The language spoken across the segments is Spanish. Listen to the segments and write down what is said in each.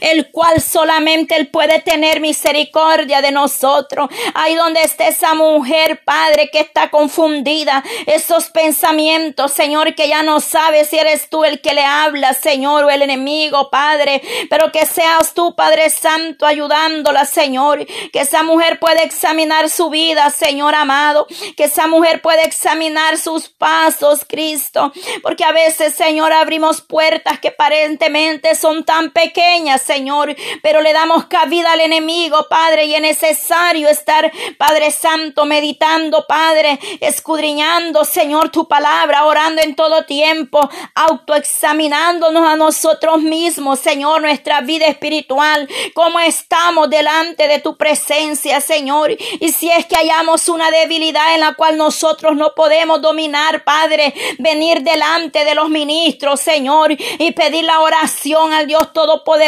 el cual solamente Él puede tener misericordia de nosotros. Ahí donde esté esa mujer, Padre, que está confundida, esos pensamientos, Señor, que ya no sabe si eres tú el que le habla, Señor, o el enemigo, Padre, pero que seas tú, Padre Santo, ayudándola, Señor, que esa mujer pueda examinar su vida, Señor amado, que esa mujer pueda examinar sus pasos, Cristo, porque a veces, Señor, abrimos puertas que aparentemente son tan pequeñas, Señor, pero le damos cabida al enemigo, Padre, y es necesario estar, Padre Santo, meditando, Padre, escudriñando, Señor, tu palabra, orando en todo tiempo, autoexaminándonos a nosotros mismos, Señor, nuestra vida espiritual, cómo estamos delante de tu presencia, Señor, y si es que hayamos una debilidad en la cual nosotros no podemos dominar, Padre, venir delante de los ministros, Señor, y pedir la oración al Dios Todopoderoso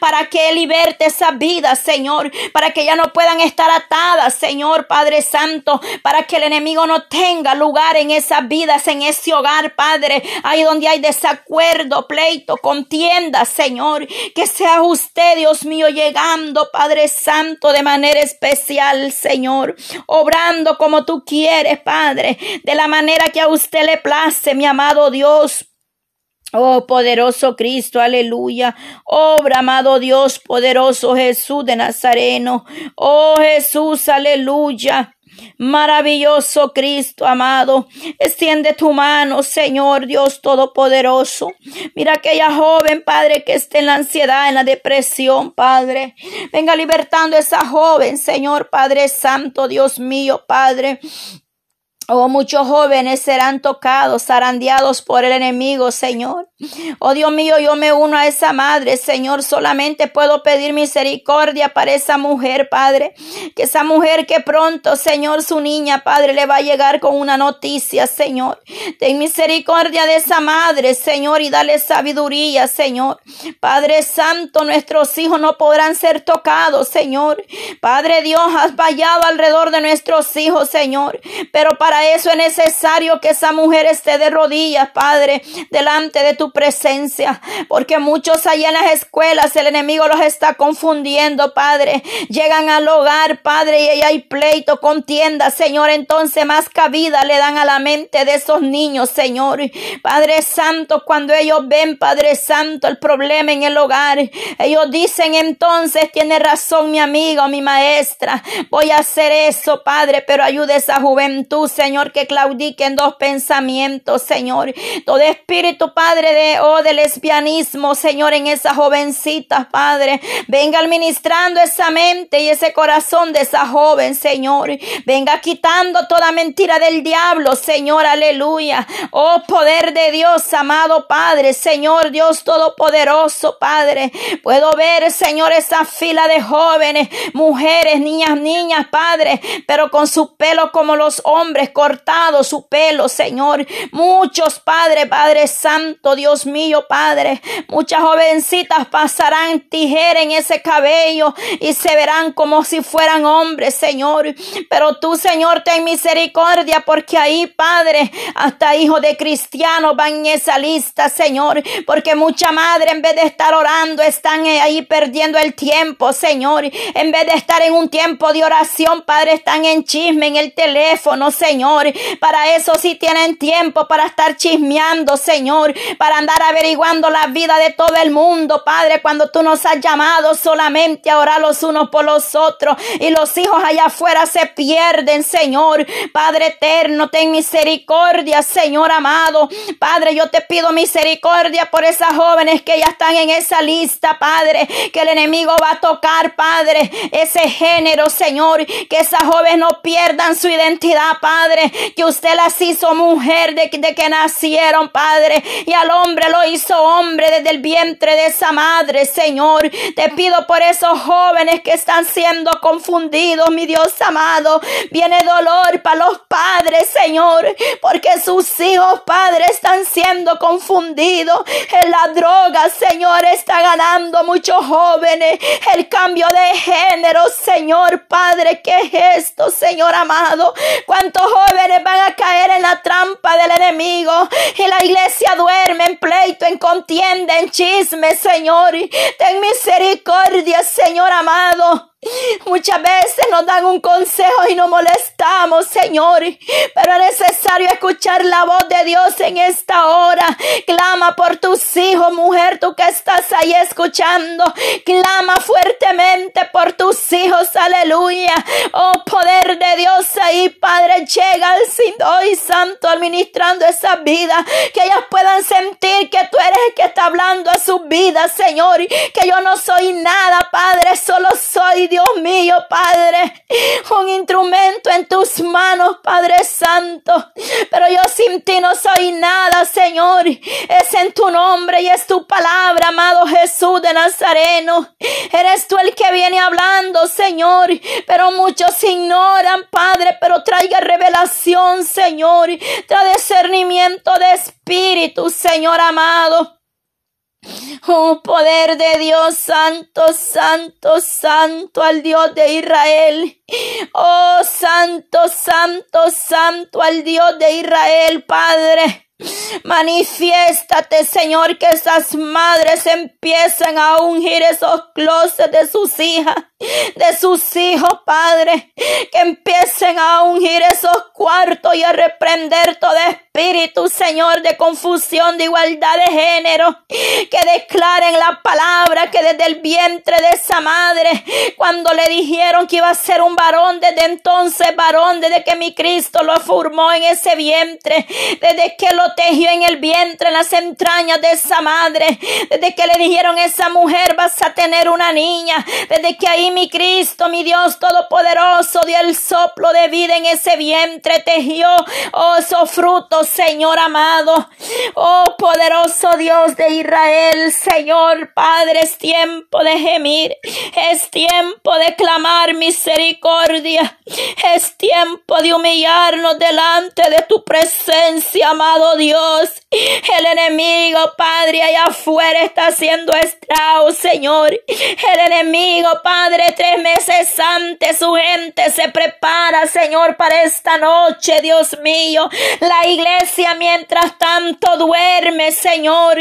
para que liberte esa vida, Señor, para que ya no puedan estar atadas, Señor, Padre Santo, para que el enemigo no tenga lugar en esas vidas, en ese hogar, Padre, ahí donde hay desacuerdo, pleito, contienda, Señor, que sea usted, Dios mío, llegando, Padre Santo, de manera especial, Señor, obrando como tú quieres, Padre, de la manera que a usted le place, mi amado Dios. Oh poderoso Cristo, aleluya. Obra, amado Dios, poderoso Jesús de Nazareno. Oh Jesús, aleluya. Maravilloso Cristo amado, extiende tu mano, Señor Dios Todopoderoso. Mira aquella joven, Padre, que esté en la ansiedad, en la depresión, Padre. Venga libertando a esa joven, Señor Padre Santo, Dios mío, Padre. Oh, muchos jóvenes serán tocados, zarandeados por el enemigo, Señor. Oh, Dios mío, yo me uno a esa madre, Señor. Solamente puedo pedir misericordia para esa mujer, Padre. Que esa mujer que pronto, Señor, su niña, Padre, le va a llegar con una noticia, Señor. Ten misericordia de esa madre, Señor, y dale sabiduría, Señor. Padre Santo, nuestros hijos no podrán ser tocados, Señor. Padre Dios, has vallado alrededor de nuestros hijos, Señor. Pero para eso es necesario que esa mujer esté de rodillas, Padre, delante de tu presencia. Porque muchos allá en las escuelas el enemigo los está confundiendo, Padre. Llegan al hogar, Padre, y ahí hay pleito, contienda, Señor. Entonces más cabida le dan a la mente de esos niños, Señor. Padre Santo, cuando ellos ven, Padre Santo, el problema en el hogar, ellos dicen entonces, tiene razón mi amiga o mi maestra, voy a hacer eso, Padre, pero ayude a esa juventud, Señor que claudiquen dos pensamientos, Señor. Todo espíritu, Padre, oh, de lesbianismo, Señor, en esa jovencita, Padre. Venga administrando esa mente y ese corazón de esa joven, Señor. Venga quitando toda mentira del diablo, Señor, aleluya. Oh, poder de Dios, amado Padre, Señor, Dios Todopoderoso, Padre. Puedo ver, Señor, esa fila de jóvenes, mujeres, niñas, niñas, Padre, pero con su pelo como los hombres, cortado su pelo, Señor. Muchos, Padre, Padre Santo, Dios mío, Padre. Muchas jovencitas pasarán tijera en ese cabello y se verán como si fueran hombres, Señor. Pero tú, Señor, ten misericordia porque ahí, Padre, hasta hijos de cristianos van en esa lista, Señor. Porque mucha madre, en vez de estar orando, están ahí perdiendo el tiempo, Señor. En vez de estar en un tiempo de oración, Padre, están en chisme en el teléfono, Señor. Para eso sí tienen tiempo para estar chismeando, Señor, para andar averiguando la vida de todo el mundo, Padre, cuando tú nos has llamado solamente a orar los unos por los otros y los hijos allá afuera se pierden, Señor. Padre eterno, ten misericordia, Señor amado. Padre, yo te pido misericordia por esas jóvenes que ya están en esa lista, Padre, que el enemigo va a tocar, Padre, ese género, Señor, que esas jóvenes no pierdan su identidad, Padre que usted las hizo mujer de, de que nacieron, Padre, y al hombre lo hizo hombre desde el vientre de esa madre, Señor. Te pido por esos jóvenes que están siendo confundidos, mi Dios amado. Viene dolor para los padres, Señor, porque sus hijos, Padre, están siendo confundidos. En la droga, Señor, está ganando muchos jóvenes. El cambio de género, Señor, Padre, ¿qué es esto, Señor amado? ¿Cuántos jóvenes van a caer en la trampa del enemigo y la iglesia duerme pleito, en contienda, en chisme, Señor. Ten misericordia, Señor amado. Muchas veces nos dan un consejo y nos molestamos, Señor, pero es necesario escuchar la voz de Dios en esta hora. Clama por tus hijos, mujer, tú que estás ahí escuchando. Clama fuertemente por tus hijos, aleluya. Oh, poder de Dios ahí, Padre, llega al hoy Santo administrando esa vida, que ellas puedan sentir que tú eres el que está hablando a su vida, Señor, que yo no soy nada, Padre, solo soy Dios mío, Padre, un instrumento en tus manos, Padre Santo. Pero yo sin ti no soy nada, Señor. Es en tu nombre y es tu palabra, amado Jesús de Nazareno. Eres tú el que viene hablando, Señor. Pero muchos ignoran, Padre, pero traiga revelación, Señor. Trae discernimiento de espíritu, Señor amado. Oh poder de Dios santo, santo, santo al Dios de Israel. Oh santo, santo, santo al Dios de Israel, Padre. Manifiéstate, Señor, que esas madres empiecen a ungir esos closets de sus hijas, de sus hijos, Padre. Que empiecen a ungir esos cuartos y a reprender todo espíritu, Señor, de confusión, de igualdad de género. Que declaren la palabra que desde el vientre de esa madre, cuando le dijeron que iba a ser un varón, desde entonces varón, desde que mi Cristo lo formó en ese vientre, desde que lo tejió en el vientre, en las entrañas de esa madre. Desde que le dijeron esa mujer vas a tener una niña. Desde que ahí mi Cristo, mi Dios Todopoderoso, dio el soplo de vida en ese vientre, tejió oh, esos frutos, Señor amado. Oh poderoso Dios de Israel, Señor Padre, es tiempo de gemir. Es tiempo de clamar misericordia. Es tiempo de humillarnos delante de tu presencia, amado Dios. El enemigo, Padre, allá afuera está haciendo estragos, Señor. El enemigo, Padre, tres meses antes su gente se prepara, Señor, para esta noche, Dios mío. La iglesia, mientras tanto, duerme, Señor.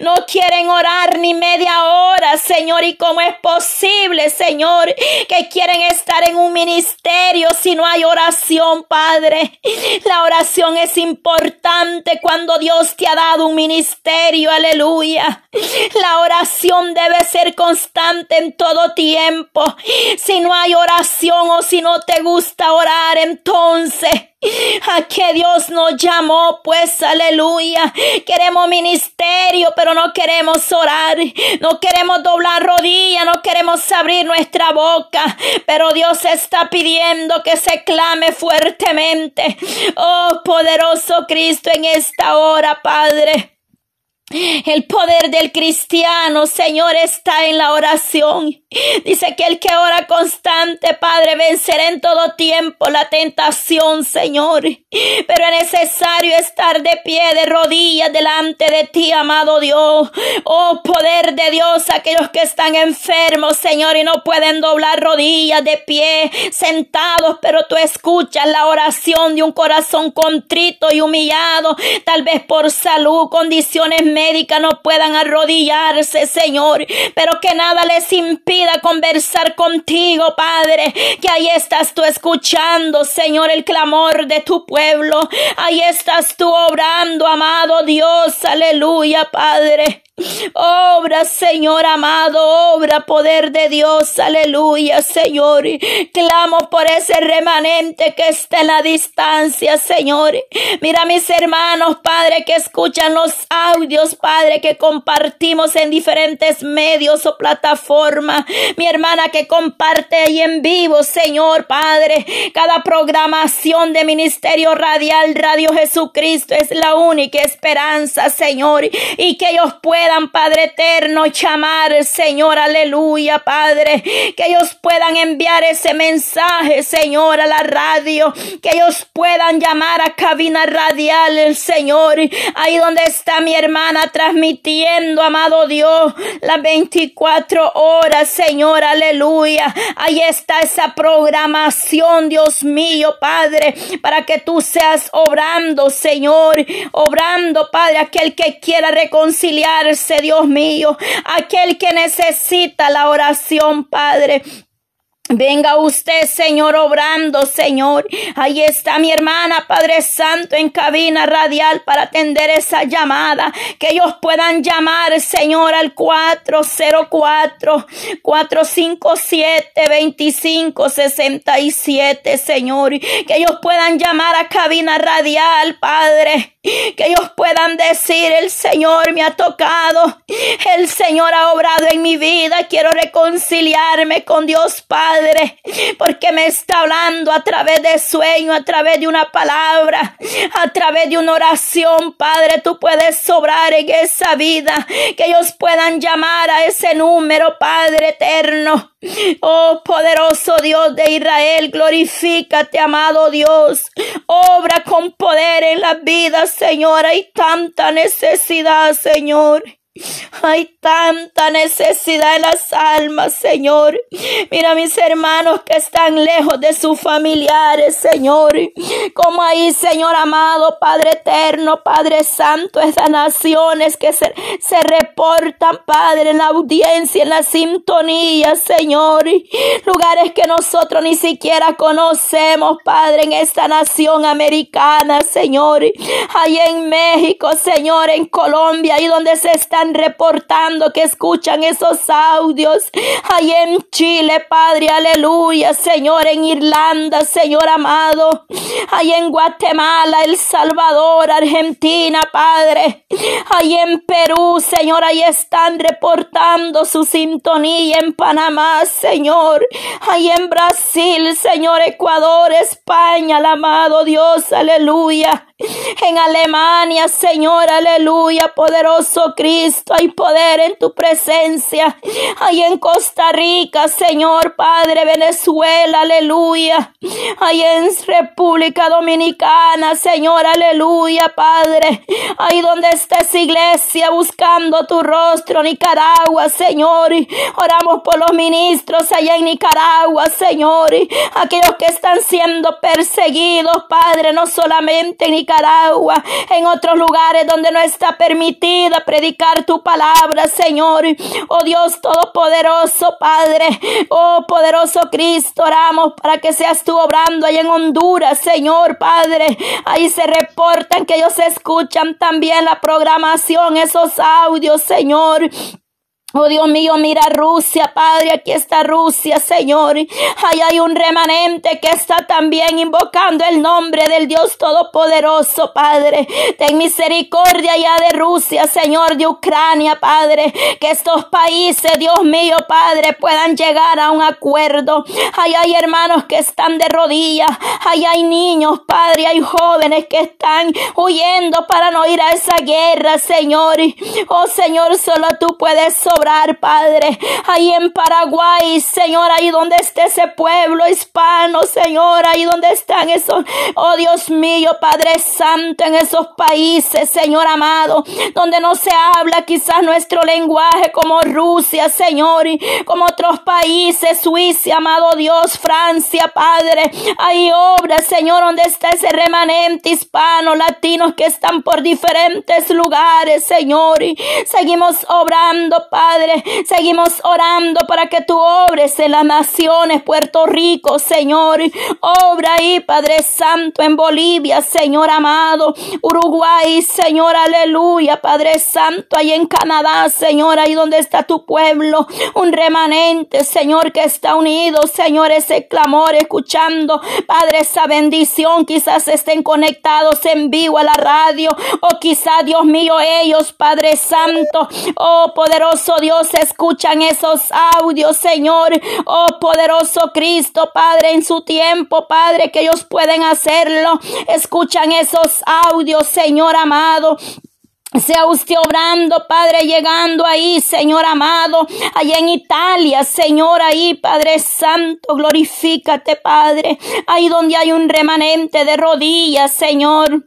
No quieren orar ni media hora, Señor. ¿Y cómo es posible, Señor, que quieren estar en un ministerio si no hay oración, Padre? La oración es importante cuando Dios te ha dado un ministerio, aleluya. La oración debe ser constante en todo tiempo. Si no hay oración o si no te gusta orar, entonces a que Dios nos llamó, pues aleluya. Queremos ministerio, pero no queremos orar. No queremos doblar rodillas, no queremos abrir nuestra boca. Pero Dios está pidiendo que se clame fuertemente. Oh, poderoso Cristo, en esta hora, Padre. El poder del cristiano, Señor, está en la oración. Dice que el que ora constante, Padre, vencerá en todo tiempo la tentación, Señor. Pero es necesario estar de pie, de rodillas delante de ti, amado Dios. Oh, poder de Dios, aquellos que están enfermos, Señor, y no pueden doblar rodillas de pie, sentados, pero tú escuchas la oración de un corazón contrito y humillado, tal vez por salud, condiciones médicas no puedan arrodillarse, Señor, pero que nada les impida conversar contigo, Padre, que ahí estás tú escuchando, Señor, el clamor de tu pueblo, ahí estás tú obrando, amado Dios, aleluya, Padre. Obra, Señor amado, obra poder de Dios, aleluya, Señor. Clamo por ese remanente que está en la distancia, Señor. Mira mis hermanos, Padre, que escuchan los audios, Padre, que compartimos en diferentes medios o plataformas. Mi hermana que comparte ahí en vivo, Señor, Padre. Cada programación de Ministerio Radial, Radio Jesucristo es la única esperanza, Señor. Y que ellos puedan puedan, Padre eterno, llamar, Señor, aleluya, Padre, que ellos puedan enviar ese mensaje, Señor, a la radio, que ellos puedan llamar a cabina radial, el Señor, ahí donde está mi hermana transmitiendo, amado Dios, las 24 horas, Señor, aleluya, ahí está esa programación, Dios mío, Padre, para que tú seas obrando, Señor, obrando, Padre, aquel que quiera Dios mío, aquel que necesita la oración, Padre. Venga usted, Señor, obrando, Señor. Ahí está mi hermana, Padre Santo, en cabina radial para atender esa llamada. Que ellos puedan llamar, Señor, al 404-457-2567, Señor. Que ellos puedan llamar a cabina radial, Padre que ellos puedan decir, el Señor me ha tocado, el Señor ha obrado en mi vida, quiero reconciliarme con Dios Padre, porque me está hablando a través de sueño, a través de una palabra, a través de una oración, Padre, tú puedes sobrar en esa vida, que ellos puedan llamar a ese número, Padre eterno. Oh poderoso Dios de Israel, glorifícate, amado Dios. Obra con poder en las vidas, Señor. Hay tanta necesidad, Señor. Hay tanta necesidad en las almas, Señor. Mira mis hermanos que están lejos de sus familiares, Señor. Como ahí, Señor amado, Padre eterno, Padre santo, esas naciones que se, se reportan, Padre, en la audiencia, en la sintonía, Señor. Lugares que nosotros ni siquiera conocemos, Padre, en esta nación americana, Señor. Ahí en México, Señor, en Colombia, ahí donde se están reportando que escuchan esos audios. Ahí en Chile, Padre, aleluya, Señor, en Irlanda, Señor amado. Ahí en Guatemala, El Salvador, Argentina, Padre. Ahí en Perú, Señor, ahí están reportando su sintonía en Panamá, Señor. Ahí en Brasil, Señor, Ecuador, España, el amado Dios, aleluya. En Alemania, Señor, aleluya, poderoso Cristo, hay poder en tu presencia. Ahí en Costa Rica, Señor, Padre, Venezuela, aleluya. Ahí en República Dominicana, Señor, aleluya, Padre. Ahí donde está esa iglesia buscando tu rostro, Nicaragua, Señor. Oramos por los ministros allá en Nicaragua, Señor. Aquellos que están siendo perseguidos, Padre, no solamente en Nicaragua, En otros lugares donde no está permitida predicar tu palabra, Señor. Oh Dios Todopoderoso, Padre. Oh poderoso Cristo, oramos para que seas tú obrando ahí en Honduras, Señor, Padre. Ahí se reportan que ellos escuchan también la programación, esos audios, Señor. Oh Dios mío, mira Rusia, Padre, aquí está Rusia, Señor. Ahí hay un remanente que está también invocando el nombre del Dios Todopoderoso, Padre. Ten misericordia ya de Rusia, Señor, de Ucrania, Padre. Que estos países, Dios mío, Padre, puedan llegar a un acuerdo. Ahí hay hermanos que están de rodillas. Ahí hay niños, Padre, hay jóvenes que están huyendo para no ir a esa guerra, Señor. Oh Señor, solo tú puedes sobrar Padre. Ahí en Paraguay, Señor, ahí donde esté ese pueblo hispano, Señor, ahí donde están esos, oh Dios mío, Padre Santo, en esos países, Señor amado, donde no se habla quizás nuestro lenguaje como Rusia, Señor, y como otros países, Suiza, amado Dios, Francia, Padre. Ahí obra, Señor, donde está ese remanente hispano, latinos que están por diferentes lugares, Señor. Y seguimos obrando, Padre Padre. Seguimos orando para que tú obres en las naciones, Puerto Rico, Señor. Obra ahí, Padre Santo, en Bolivia, Señor amado. Uruguay, Señor, aleluya, Padre Santo, ahí en Canadá, Señor, ahí donde está tu pueblo. Un remanente, Señor, que está unido, Señor, ese clamor, escuchando, Padre, esa bendición. Quizás estén conectados en vivo a la radio, o quizá, Dios mío, ellos, Padre Santo, oh poderoso Dios, escuchan esos audios, Señor. Oh poderoso Cristo, Padre, en su tiempo, Padre, que ellos pueden hacerlo. Escuchan esos audios, Señor amado. sea usted obrando, Padre, llegando ahí, Señor amado, allá en Italia, Señor, ahí, Padre Santo, glorifícate, Padre, ahí donde hay un remanente de rodillas, Señor.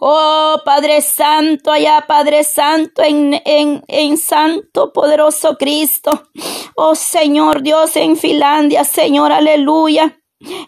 Oh Padre Santo, allá Padre Santo, en, en, en Santo, poderoso Cristo. Oh Señor Dios, en Finlandia, Señor, aleluya.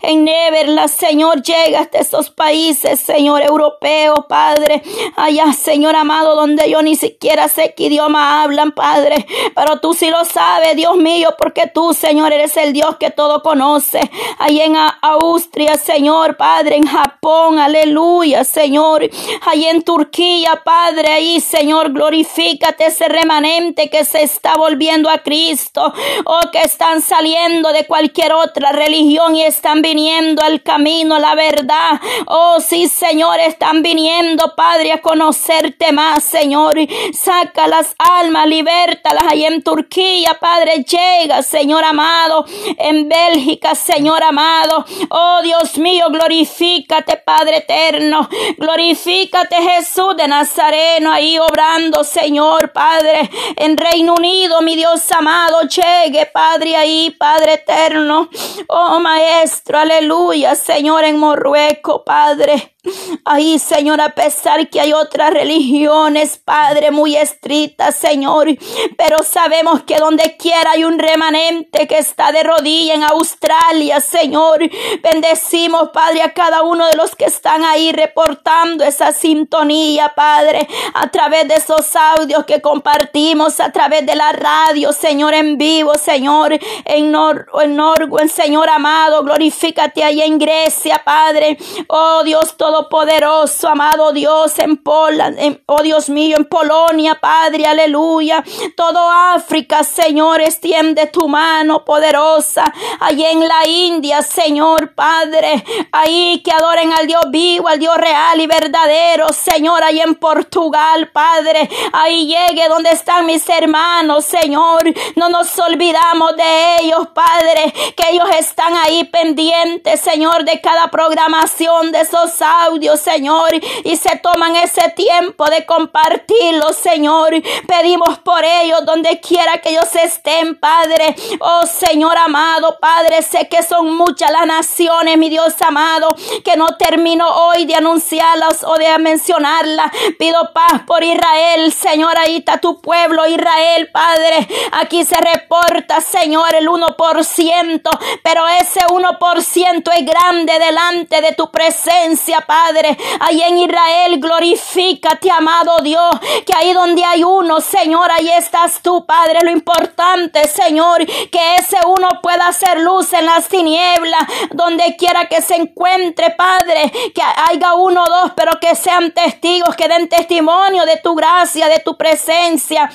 En Neverland, Señor, llega hasta esos países, Señor, europeo, Padre. Allá, Señor amado, donde yo ni siquiera sé qué idioma hablan, Padre. Pero tú sí lo sabes, Dios mío, porque tú, Señor, eres el Dios que todo conoce. Ahí en Austria, Señor, Padre, en Japón, aleluya, Señor. Ahí en Turquía, Padre, ahí, Señor, glorifícate ese remanente que se está volviendo a Cristo. O oh, que están saliendo de cualquier otra religión y están viniendo al camino, la verdad. Oh, sí, Señor, están viniendo, Padre, a conocerte más, Señor. Saca las almas, libértalas ahí en Turquía, Padre. Llega, Señor amado, en Bélgica, Señor amado. Oh, Dios mío, glorifícate, Padre eterno. Glorifícate, Jesús de Nazareno, ahí obrando, Señor, Padre. En Reino Unido, mi Dios amado, llegue, Padre, ahí, Padre eterno. Oh, Maestro aleluya, Señor, en Marruecos, Padre. Ahí, Señor, a pesar que hay otras religiones, Padre, muy estrictas, Señor, pero sabemos que donde quiera hay un remanente que está de rodilla en Australia, Señor. Bendecimos, Padre, a cada uno de los que están ahí reportando esa sintonía, Padre, a través de esos audios que compartimos, a través de la radio, Señor, en vivo, Señor, en, Nor en en Señor amado, glorifícate ahí en Grecia, Padre. Oh Dios Todopoderoso, amado Dios, en Poland, oh Dios mío, en Polonia, Padre, aleluya. Todo África, Señor, extiende tu mano poderosa. Allí en la India, Señor, Padre, ahí que adoren al Dios vivo, al Dios real y verdadero, Señor, ahí en Portugal, Padre, ahí llegue donde están mis hermanos, Señor. No nos olvidamos de ellos, Padre, que ellos están ahí pendientes, Señor, de cada programación de esos audios, Señor, y se toman ese tiempo de compartirlo, Señor. Pedimos por ellos donde quiera que ellos estén, Padre. Oh Señor amado, Padre, sé que son muchas las naciones, mi Dios amado, que no termino hoy de anunciarlas o de mencionarlas. Pido paz por Israel, Señor, ahí está tu pueblo, Israel, Padre. Aquí se reporta, Señor, el 1%, pero ese 1% es grande delante de tu presencia, Padre. Ahí en Israel, glorifícate, amado Dios, que ahí donde hay uno, Señor, ahí estás tú, Padre. Lo importante, Señor, que ese uno pueda hacer luz en las tinieblas, donde quiera que se encuentre, Padre, que haya uno o dos, pero que sean testigos, que den testimonio de tu gracia, de tu presencia.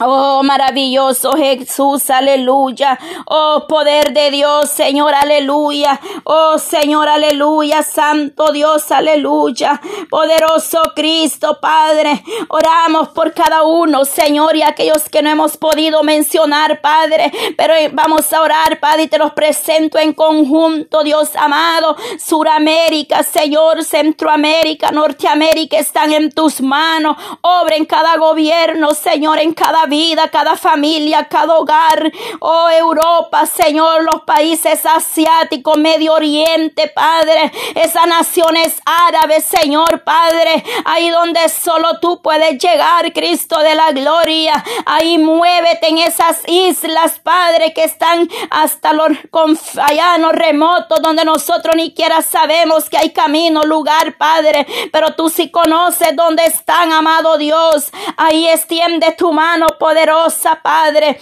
Oh, maravilloso Jesús, aleluya. Oh, poder de Dios, Señor, aleluya. Oh, Señor, aleluya. Santo Dios, aleluya. Poderoso Cristo, Padre. Oramos por cada uno, Señor, y aquellos que no hemos podido mencionar, Padre. Pero vamos a orar, Padre, y te los presento en conjunto, Dios amado. Suramérica, Señor, Centroamérica, Norteamérica están en tus manos. Obra en cada gobierno, Señor, en cada vida, cada familia, cada hogar. Oh Europa, Señor, los países asiáticos, Medio Oriente, Padre, esas naciones árabes, Señor, Padre, ahí donde solo tú puedes llegar, Cristo de la gloria. Ahí muévete en esas islas, Padre, que están hasta los allá remotos, donde nosotros ni siquiera sabemos que hay camino, lugar, Padre, pero tú sí conoces dónde están, amado Dios. Ahí extiende tu mano poderosa, Padre.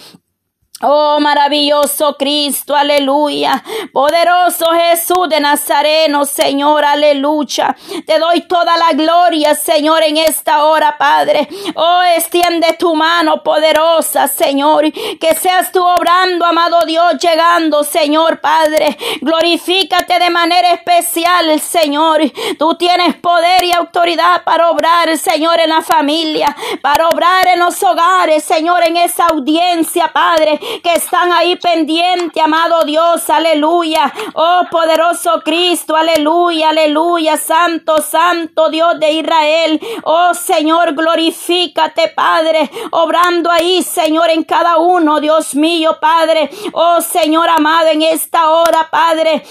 Oh, maravilloso Cristo, aleluya. Poderoso Jesús de Nazareno, Señor, aleluya. Te doy toda la gloria, Señor, en esta hora, Padre. Oh, extiende tu mano poderosa, Señor. Que seas tú obrando, amado Dios, llegando, Señor, Padre. Glorifícate de manera especial, Señor. Tú tienes poder y autoridad para obrar, Señor, en la familia, para obrar en los hogares, Señor, en esa audiencia, Padre que están ahí pendientes, amado Dios, aleluya. Oh poderoso Cristo, aleluya, aleluya, santo, santo Dios de Israel. Oh Señor, glorifícate, Padre, obrando ahí, Señor, en cada uno, Dios mío, Padre. Oh Señor amado, en esta hora, Padre.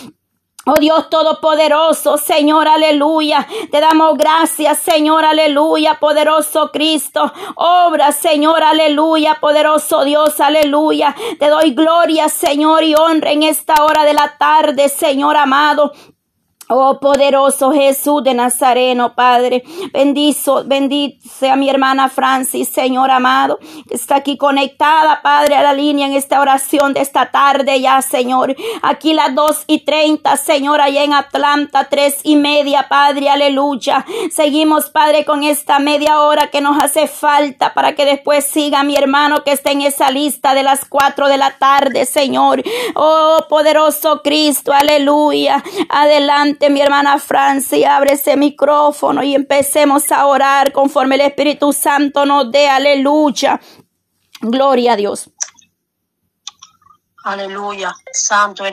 Oh Dios Todopoderoso, Señor, aleluya. Te damos gracias, Señor, aleluya, poderoso Cristo. Obra, Señor, aleluya, poderoso Dios, aleluya. Te doy gloria, Señor, y honra en esta hora de la tarde, Señor amado. Oh poderoso Jesús de Nazareno, Padre. Bendizo, bendice a mi hermana Francis, Señor amado, que está aquí conectada, Padre, a la línea en esta oración de esta tarde ya, Señor. Aquí las dos y treinta, Señor, allá en Atlanta, tres y media, Padre, aleluya. Seguimos, Padre, con esta media hora que nos hace falta para que después siga mi hermano que está en esa lista de las cuatro de la tarde, Señor. Oh poderoso Cristo, aleluya. Adelante mi hermana Francia, abre ese micrófono y empecemos a orar conforme el Espíritu Santo nos dé. Aleluya. Gloria a Dios. Aleluya. Santo eres